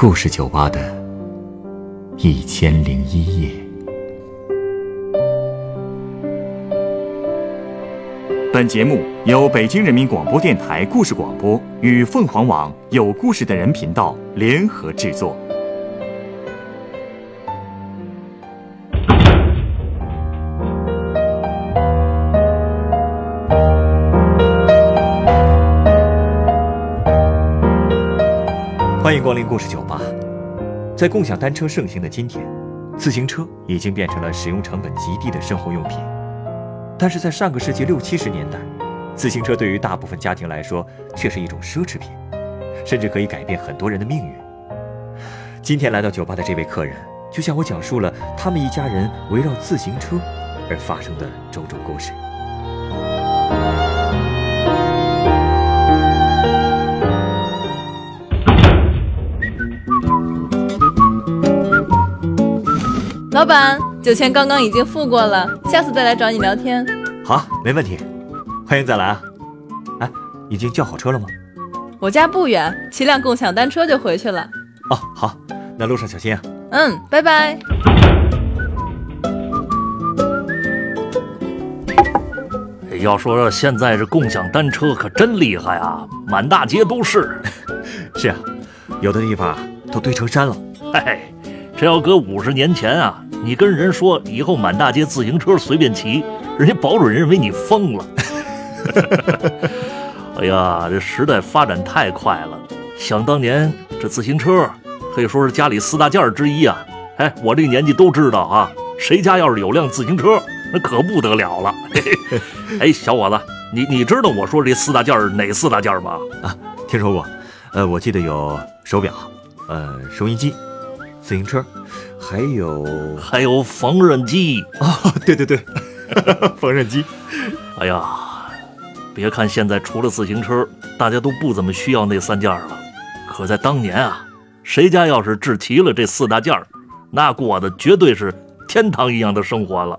故事酒吧的一千零一夜。本节目由北京人民广播电台故事广播与凤凰网有故事的人频道联合制作。光临故事酒吧。在共享单车盛行的今天，自行车已经变成了使用成本极低的生活用品。但是在上个世纪六七十年代，自行车对于大部分家庭来说却是一种奢侈品，甚至可以改变很多人的命运。今天来到酒吧的这位客人，就向我讲述了他们一家人围绕自行车而发生的种种故事。老板，酒钱刚刚已经付过了，下次再来找你聊天。好，没问题，欢迎再来啊！哎，已经叫好车了吗？我家不远，骑辆共享单车就回去了。哦，好，那路上小心啊。嗯，拜拜。要说现在这共享单车可真厉害啊，满大街都是。是啊，有的地方都堆成山了。嘿，这要搁五十年前啊，你跟人说以后满大街自行车随便骑，人家保准认为你疯了。哎呀，这时代发展太快了。想当年，这自行车可以说是家里四大件之一啊。哎，我这个年纪都知道啊，谁家要是有辆自行车，那可不得了了。哎，小伙子，你你知道我说这四大件儿哪四大件吗？啊，听说过。呃，我记得有手表，呃，收音机，自行车，还有还有缝纫机。哦，对 对对，缝纫机。哎呀，别看现在除了自行车，大家都不怎么需要那三件了。可在当年啊，谁家要是置齐了这四大件儿，那过的绝对是天堂一样的生活了。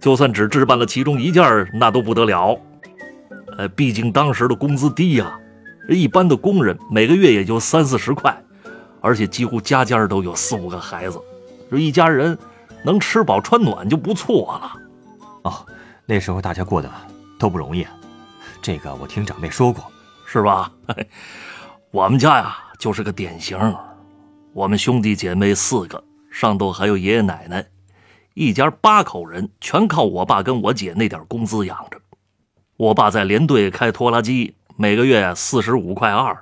就算只置办了其中一件儿，那都不得了。呃，毕竟当时的工资低呀，一般的工人每个月也就三四十块，而且几乎家家都有四五个孩子，这一家人能吃饱穿暖就不错了。哦，那时候大家过得都不容易，这个我听长辈说过，是吧？我们家呀就是个典型，我们兄弟姐妹四个，上头还有爷爷奶奶，一家八口人，全靠我爸跟我姐那点工资养着。我爸在连队开拖拉机，每个月四十五块二；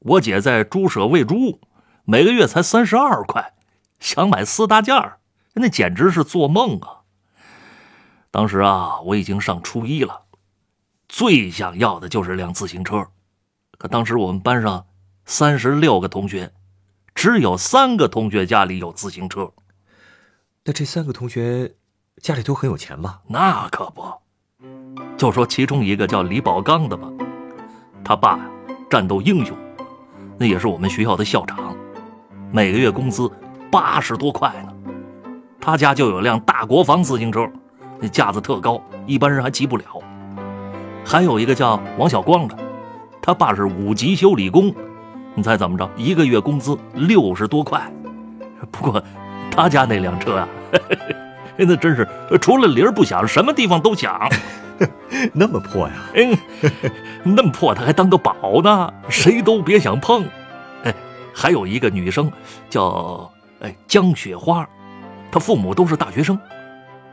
我姐在猪舍喂猪，每个月才三十二块。想买四大件儿，那简直是做梦啊！当时啊，我已经上初一了，最想要的就是辆自行车。可当时我们班上三十六个同学，只有三个同学家里有自行车。那这三个同学家里都很有钱吧？那可不，就说其中一个叫李宝刚的吧，他爸战斗英雄，那也是我们学校的校长，每个月工资八十多块呢。他家就有辆大国防自行车，那架子特高，一般人还骑不了。还有一个叫王小光的，他爸是五级修理工，你猜怎么着？一个月工资六十多块。不过他家那辆车啊，那真是除了铃儿不响，什么地方都响。那么破呀？嗯，那么破他还当个宝呢，谁都别想碰。哎，还有一个女生叫哎江雪花，她父母都是大学生，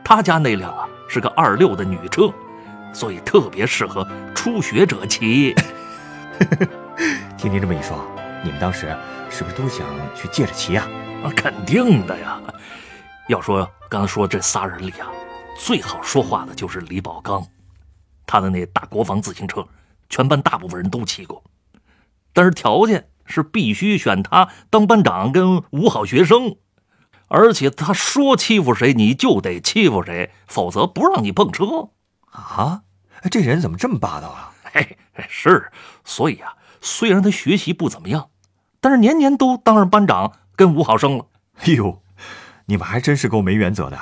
她家那辆啊是个二六的女车，所以特别适合初学者骑。听您这么一说，你们当时是不是都想去借着骑呀？啊，肯定的呀。要说刚才说这仨人里啊，最好说话的就是李宝刚，他的那大国防自行车，全班大部分人都骑过，但是条件是必须选他当班长跟五好学生，而且他说欺负谁你就得欺负谁，否则不让你碰车。啊，这人怎么这么霸道啊？嘿，是，所以啊，虽然他学习不怎么样，但是年年都当上班长跟五好生了。哎呦，你们还真是够没原则的，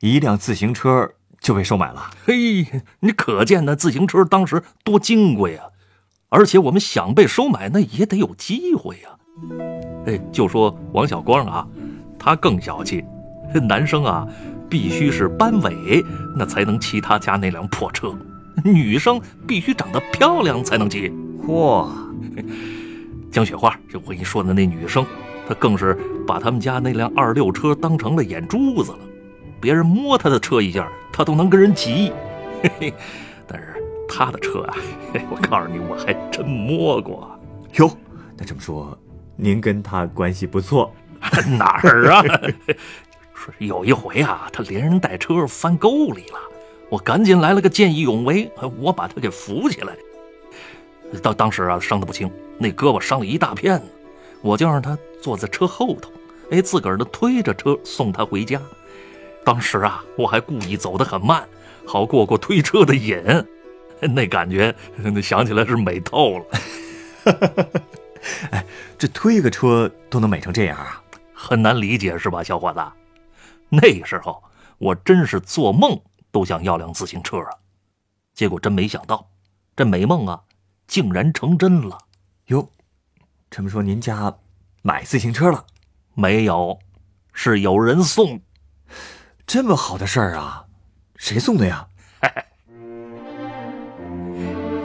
一辆自行车就被收买了。嘿，你可见那自行车当时多金贵啊！而且我们想被收买，那也得有机会呀。哎，就说王小光啊，他更小气，男生啊必须是班委，那才能骑他家那辆破车；女生必须长得漂亮才能骑。嚯，江雪花，就我跟你说的那女生，她更是把他们家那辆二六车当成了眼珠子了，别人摸她的车一下，她都能跟人急。嘿嘿，但是她的车啊，我告诉你，我还真摸过。哟，那这么说，您跟他关系不错？哪儿啊？说有一回啊，他连人带车翻沟里了，我赶紧来了个见义勇为，我把他给扶起来。当当时啊，伤得不轻，那胳膊伤了一大片呢。我就让他坐在车后头，哎，自个儿的推着车送他回家。当时啊，我还故意走得很慢，好过过推车的瘾。那感觉，想起来是美透了。哎，这推个车都能美成这样啊？很难理解是吧，小伙子？那时候我真是做梦都想要辆自行车啊！结果真没想到，这美梦啊！竟然成真了，哟！这么说您家买自行车了？没有，是有人送。这么好的事儿啊，谁送的呀？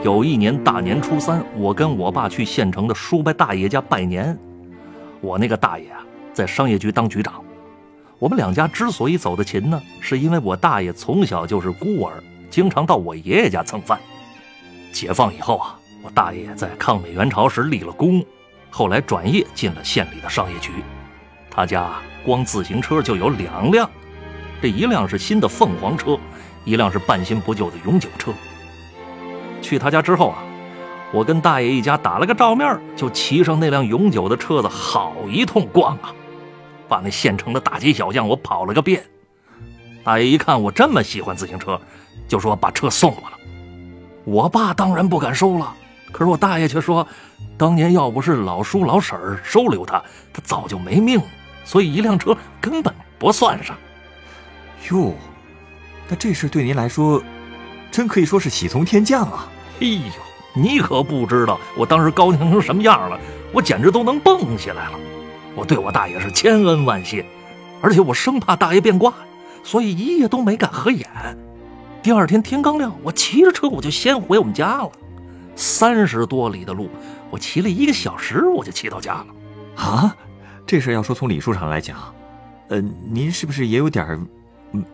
有一年大年初三，我跟我爸去县城的叔伯大爷家拜年。我那个大爷啊，在商业局当局长。我们两家之所以走得勤呢，是因为我大爷从小就是孤儿，经常到我爷爷家蹭饭。解放以后啊。我大爷在抗美援朝时立了功，后来转业进了县里的商业局。他家光自行车就有两辆，这一辆是新的凤凰车，一辆是半新不旧的永久车。去他家之后啊，我跟大爷一家打了个照面，就骑上那辆永久的车子，好一通逛啊，把那县城的大街小巷我跑了个遍。大爷一看我这么喜欢自行车，就说把车送我了。我爸当然不敢收了。可是我大爷却说，当年要不是老叔老婶儿收留他，他早就没命，所以一辆车根本不算上。哟，那这事对您来说，真可以说是喜从天降啊！哎呦，你可不知道我当时高兴成什么样了，我简直都能蹦起来了。我对我大爷是千恩万谢，而且我生怕大爷变卦，所以一夜都没敢合眼。第二天天刚亮，我骑着车我就先回我们家了。三十多里的路，我骑了一个小时，我就骑到家了。啊，这事要说从礼数上来讲，呃，您是不是也有点儿，嗯，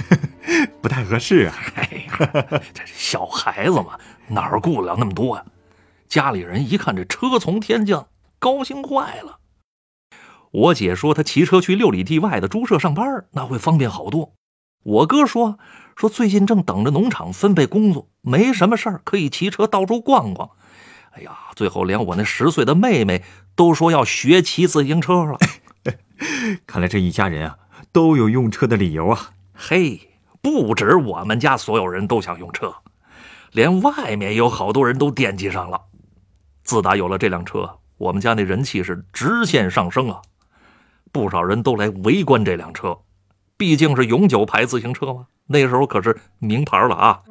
不太合适啊？哎呀，这小孩子嘛，哪儿顾得了那么多呀？家里人一看这车从天降，高兴坏了。我姐说她骑车去六里地外的猪舍上班，那会方便好多。我哥说。说最近正等着农场分配工作，没什么事儿，可以骑车到处逛逛。哎呀，最后连我那十岁的妹妹都说要学骑自行车了。看来这一家人啊，都有用车的理由啊。嘿，不止我们家所有人都想用车，连外面有好多人都惦记上了。自打有了这辆车，我们家那人气是直线上升啊！不少人都来围观这辆车，毕竟是永久牌自行车嘛。那时候可是名牌了啊！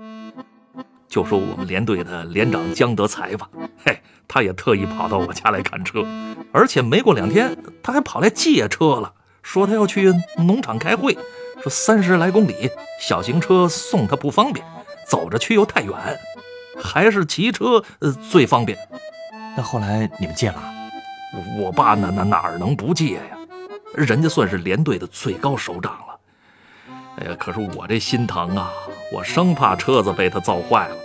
就说我们连队的连长江德才吧，嘿，他也特意跑到我家来看车，而且没过两天，他还跑来借车了，说他要去农场开会，说三十来公里，小型车送他不方便，走着去又太远，还是骑车呃最方便。那后来你们借了？我爸那那哪儿能不借呀？人家算是连队的最高首长了。哎呀，可是我这心疼啊！我生怕车子被他造坏了。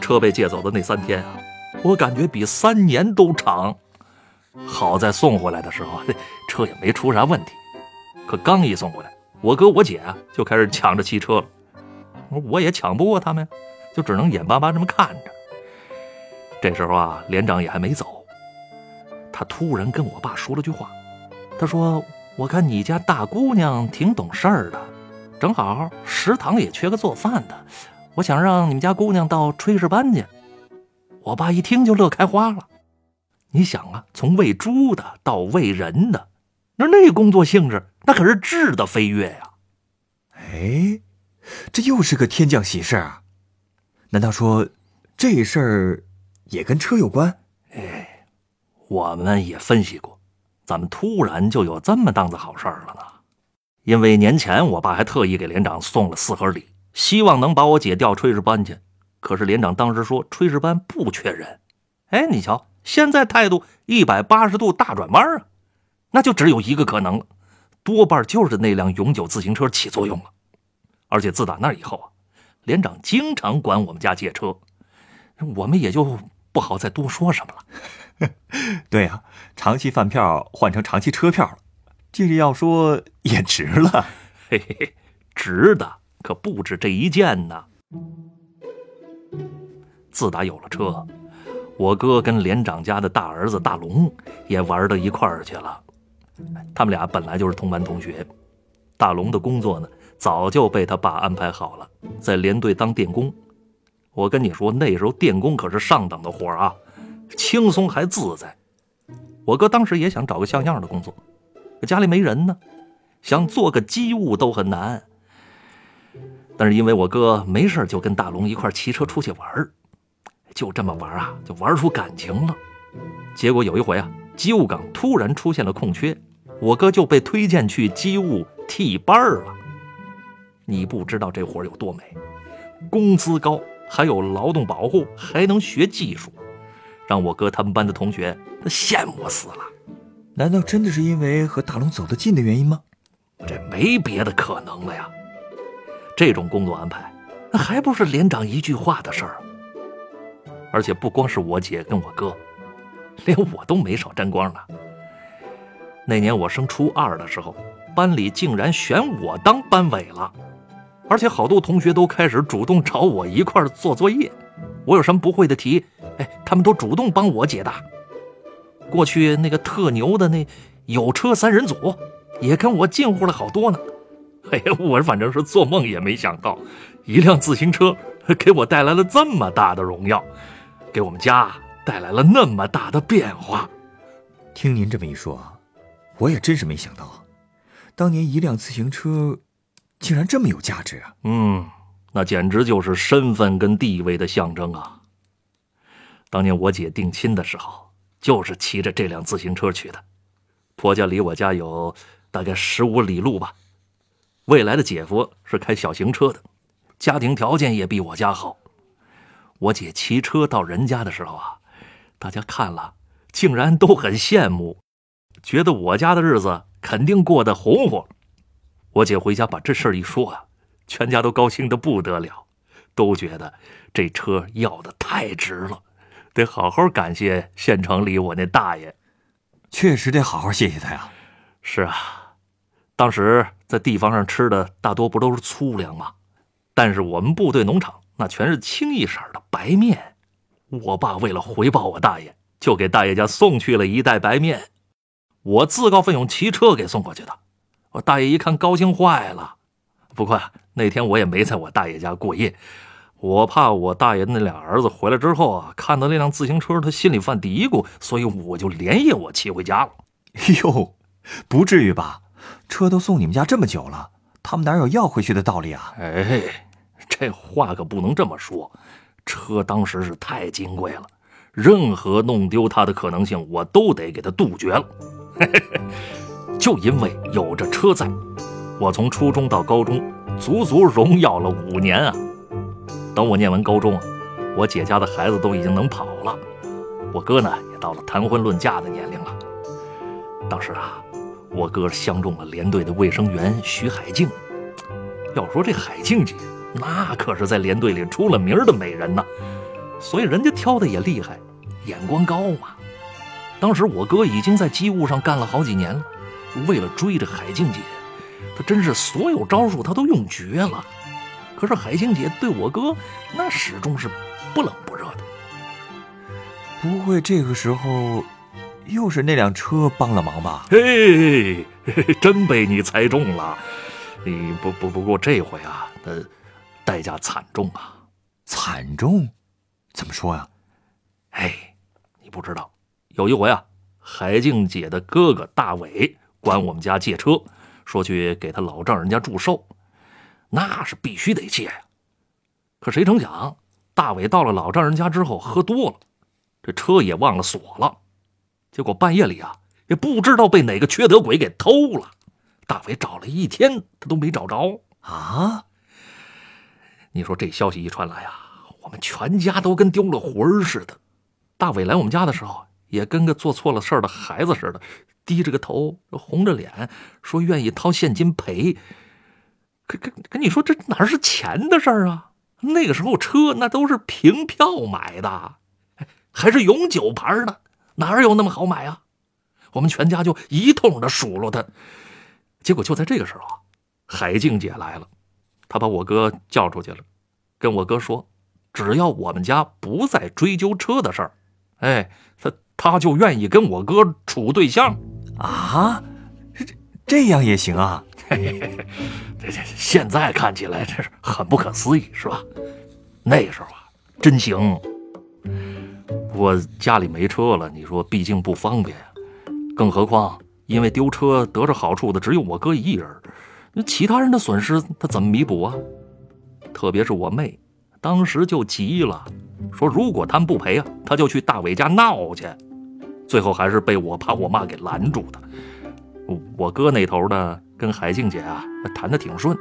车被借走的那三天啊，我感觉比三年都长。好在送回来的时候，车也没出啥问题。可刚一送回来，我哥我姐啊就开始抢着骑车了。我也抢不过他们呀，就只能眼巴巴这么看着。这时候啊，连长也还没走，他突然跟我爸说了句话。他说：“我看你家大姑娘挺懂事儿的。”正好食堂也缺个做饭的，我想让你们家姑娘到炊事班去。我爸一听就乐开花了。你想啊，从喂猪的到喂人的，那那工作性质那可是质的飞跃呀！哎，这又是个天降喜事啊！难道说这事儿也跟车有关？哎，我们也分析过，怎么突然就有这么档子好事儿了呢？因为年前我爸还特意给连长送了四盒礼，希望能把我姐调炊事班去。可是连长当时说炊事班不缺人。哎，你瞧，现在态度一百八十度大转弯啊！那就只有一个可能了，多半就是那辆永久自行车起作用了。而且自打那以后啊，连长经常管我们家借车，我们也就不好再多说什么了。对呀，长期饭票换成长期车票了，这个要说也值了。嘿嘿嘿，值的可不止这一件呢。自打有了车，我哥跟连长家的大儿子大龙也玩到一块儿去了。他们俩本来就是同班同学，大龙的工作呢，早就被他爸安排好了，在连队当电工。我跟你说，那时候电工可是上等的活啊，轻松还自在。我哥当时也想找个像样的工作，家里没人呢，想做个机务都很难。但是因为我哥没事就跟大龙一块骑车出去玩就这么玩啊，就玩出感情了。结果有一回啊。机务岗突然出现了空缺，我哥就被推荐去机务替班了。你不知道这活有多美，工资高，还有劳动保护，还能学技术，让我哥他们班的同学都羡慕死了。难道真的是因为和大龙走得近的原因吗？这没别的可能了呀。这种工作安排，那还不是连长一句话的事儿。而且不光是我姐跟我哥。连我都没少沾光呢。那年我升初二的时候，班里竟然选我当班委了，而且好多同学都开始主动找我一块做作业。我有什么不会的题，哎，他们都主动帮我解答。过去那个特牛的那有车三人组，也跟我近乎了好多呢。哎呀，我反正是做梦也没想到，一辆自行车给我带来了这么大的荣耀，给我们家。带来了那么大的变化，听您这么一说，我也真是没想到，当年一辆自行车，竟然这么有价值啊！嗯，那简直就是身份跟地位的象征啊！当年我姐定亲的时候，就是骑着这辆自行车去的。婆家离我家有大概十五里路吧，未来的姐夫是开小型车的，家庭条件也比我家好。我姐骑车到人家的时候啊。大家看了，竟然都很羡慕，觉得我家的日子肯定过得红火。我姐回家把这事儿一说啊，全家都高兴的不得了，都觉得这车要的太值了，得好好感谢县城里我那大爷。确实得好好谢谢他呀。是啊，当时在地方上吃的大多不都是粗粮吗？但是我们部队农场那全是清一色的白面。我爸为了回报我大爷，就给大爷家送去了一袋白面，我自告奋勇骑车给送过去的。我大爷一看高兴坏了。不过那天我也没在我大爷家过夜，我怕我大爷那俩儿子回来之后啊，看到那辆自行车，他心里犯嘀咕，所以我就连夜我骑回家了。哎呦，不至于吧？车都送你们家这么久了，他们哪有要回去的道理啊？哎，这话可不能这么说。车当时是太金贵了，任何弄丢它的可能性，我都得给它杜绝了。就因为有着车在，我从初中到高中，足足荣耀了五年啊！等我念完高中，我姐家的孩子都已经能跑了，我哥呢也到了谈婚论嫁的年龄了。当时啊，我哥相中了连队的卫生员徐海静。要说这海静姐。那可是在连队里出了名的美人呢，所以人家挑的也厉害，眼光高嘛。当时我哥已经在机务上干了好几年了，为了追着海静姐，他真是所有招数他都用绝了。可是海静姐对我哥那始终是不冷不热的。不会这个时候又是那辆车帮了忙吧？嘿，真被你猜中了。你不不不过这回啊，呃。代价惨重啊！惨重？怎么说呀？哎，你不知道，有一回啊，海静姐的哥哥大伟管我们家借车，说去给他老丈人家祝寿，那是必须得借呀。可谁成想，大伟到了老丈人家之后喝多了，这车也忘了锁了，结果半夜里啊，也不知道被哪个缺德鬼给偷了。大伟找了一天，他都没找着啊！你说这消息一传来啊，我们全家都跟丢了魂似的。大伟来我们家的时候，也跟个做错了事儿的孩子似的，低着个头，红着脸，说愿意掏现金赔。可可可，你说这哪是钱的事儿啊？那个时候车那都是凭票买的，还是永久牌的，哪有那么好买啊？我们全家就一通的数落他。结果就在这个时候，海静姐来了，她把我哥叫出去了，跟我哥说，只要我们家不再追究车的事儿，哎，她她就愿意跟我哥处对象啊，这这样也行啊？这这现在看起来这是很不可思议，是吧？那时候啊，真行。我家里没车了，你说毕竟不方便，更何况。因为丢车得着好处的只有我哥一人，那其他人的损失他怎么弥补啊？特别是我妹，当时就急了，说如果他们不赔啊，他就去大伟家闹去。最后还是被我爸我妈给拦住的。我哥那头呢，跟海静姐啊谈的挺顺，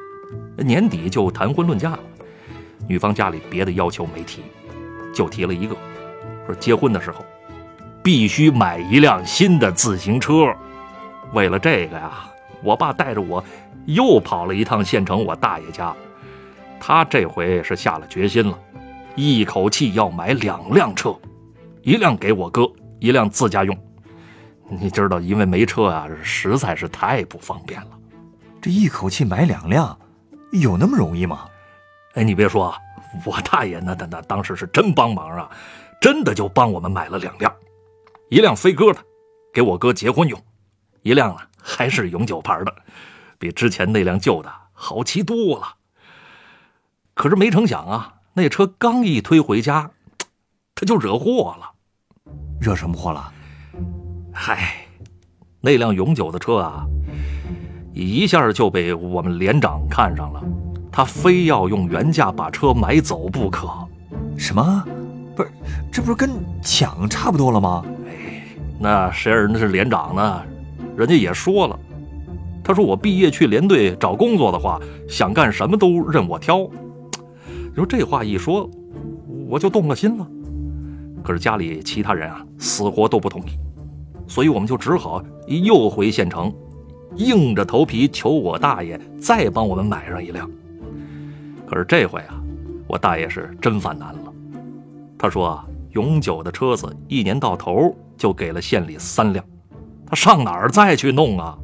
年底就谈婚论嫁了。女方家里别的要求没提，就提了一个，说结婚的时候必须买一辆新的自行车。为了这个呀，我爸带着我又跑了一趟县城我大爷家。他这回是下了决心了，一口气要买两辆车，一辆给我哥，一辆自家用。你知道，因为没车啊，实在是太不方便了。这一口气买两辆，有那么容易吗？哎，你别说，我大爷那那那当时是真帮忙啊，真的就帮我们买了两辆，一辆飞鸽的，给我哥结婚用。一辆呢，还是永久牌的，比之前那辆旧的好骑多了。可是没成想啊，那车刚一推回家，他就惹祸了。惹什么祸了？嗨，那辆永久的车啊，一下就被我们连长看上了，他非要用原价把车买走不可。什么？不是，这不是跟抢差不多了吗？哎，那谁人那是连长呢？人家也说了，他说我毕业去连队找工作的话，想干什么都任我挑。你说这话一说，我就动了心了。可是家里其他人啊，死活都不同意，所以我们就只好又回县城，硬着头皮求我大爷再帮我们买上一辆。可是这回啊，我大爷是真犯难了。他说啊，永久的车子一年到头就给了县里三辆。他上哪儿再去弄啊？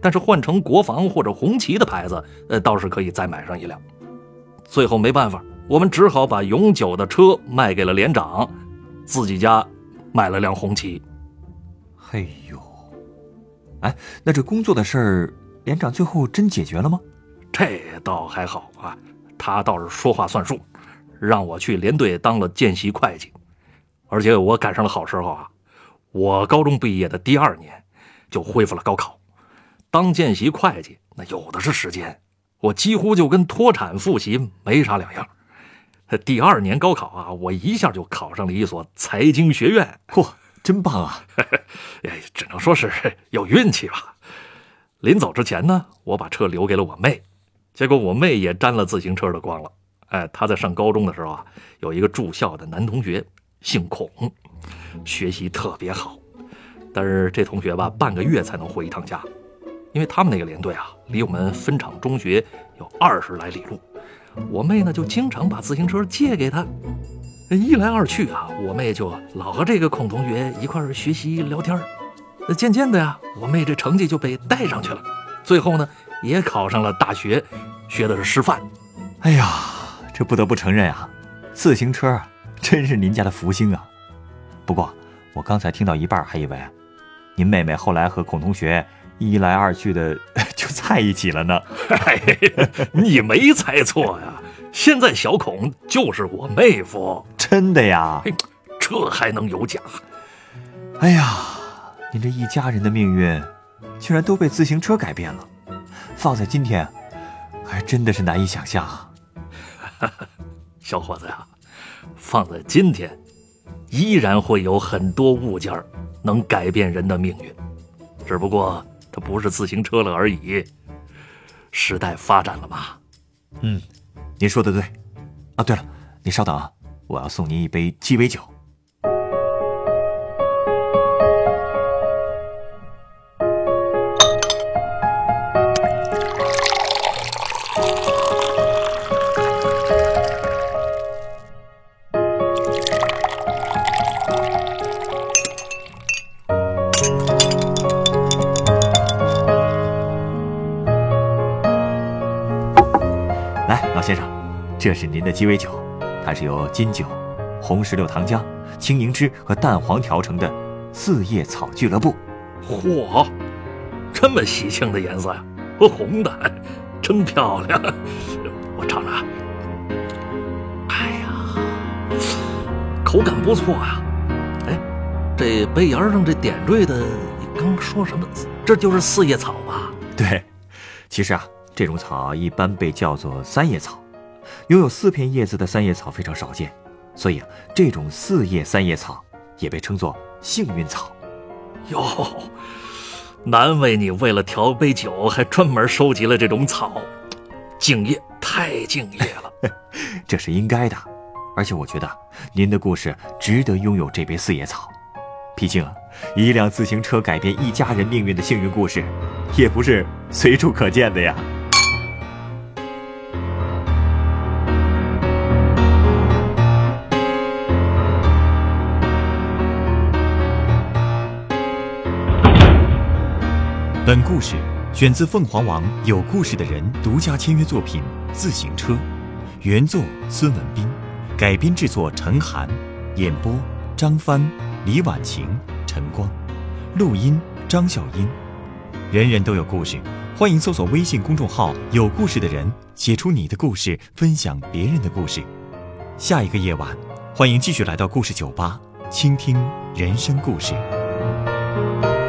但是换成国防或者红旗的牌子，呃，倒是可以再买上一辆。最后没办法，我们只好把永久的车卖给了连长，自己家买了辆红旗。嘿呦，哎，那这工作的事儿，连长最后真解决了吗？这倒还好啊，他倒是说话算数，让我去连队当了见习会计，而且我赶上了好时候啊。我高中毕业的第二年，就恢复了高考，当见习会计那有的是时间，我几乎就跟脱产复习没啥两样。第二年高考啊，我一下就考上了一所财经学院，嚯，真棒啊！哎，只能说是有运气吧。临走之前呢，我把车留给了我妹，结果我妹也沾了自行车的光了。哎，她在上高中的时候啊，有一个住校的男同学，姓孔。学习特别好，但是这同学吧，半个月才能回一趟家，因为他们那个连队啊，离我们分厂中学有二十来里路。我妹呢，就经常把自行车借给他，一来二去啊，我妹就老和这个孔同学一块儿学习聊天那渐渐的呀，我妹这成绩就被带上去了，最后呢，也考上了大学，学的是师范。哎呀，这不得不承认啊，自行车真是您家的福星啊。不过，我刚才听到一半，还以为您妹妹后来和孔同学一来二去的 就在一起了呢。你没猜错呀，现在小孔就是我妹夫，真的呀？这还能有假？哎呀，您这一家人的命运，竟然都被自行车改变了。放在今天，还真的是难以想象啊。小伙子呀，放在今天。依然会有很多物件能改变人的命运，只不过它不是自行车了而已。时代发展了嘛。嗯，您说的对。啊，对了，你稍等啊，我要送您一杯鸡尾酒。这是您的鸡尾酒，它是由金酒、红石榴糖浆、青柠汁和蛋黄调成的四叶草俱乐部。嚯，这么喜庆的颜色呀，和红的，真漂亮。我尝尝。哎呀，口感不错啊。哎，这杯沿上这点缀的，你刚说什么？这就是四叶草吧？对，其实啊。这种草一般被叫做三叶草，拥有四片叶子的三叶草非常少见，所以啊，这种四叶三叶草也被称作幸运草。哟，难为你为了调杯酒还专门收集了这种草，敬业，太敬业了。这是应该的，而且我觉得您的故事值得拥有这杯四叶草。毕竟啊，一辆自行车改变一家人命运的幸运故事，也不是随处可见的呀。本故事选自凤凰网《有故事的人》独家签约作品《自行车》，原作孙文斌，改编制作陈寒，演播张帆、李婉晴、陈光，录音张小英。人人都有故事，欢迎搜索微信公众号“有故事的人”，写出你的故事，分享别人的故事。下一个夜晚，欢迎继续来到故事酒吧，倾听人生故事。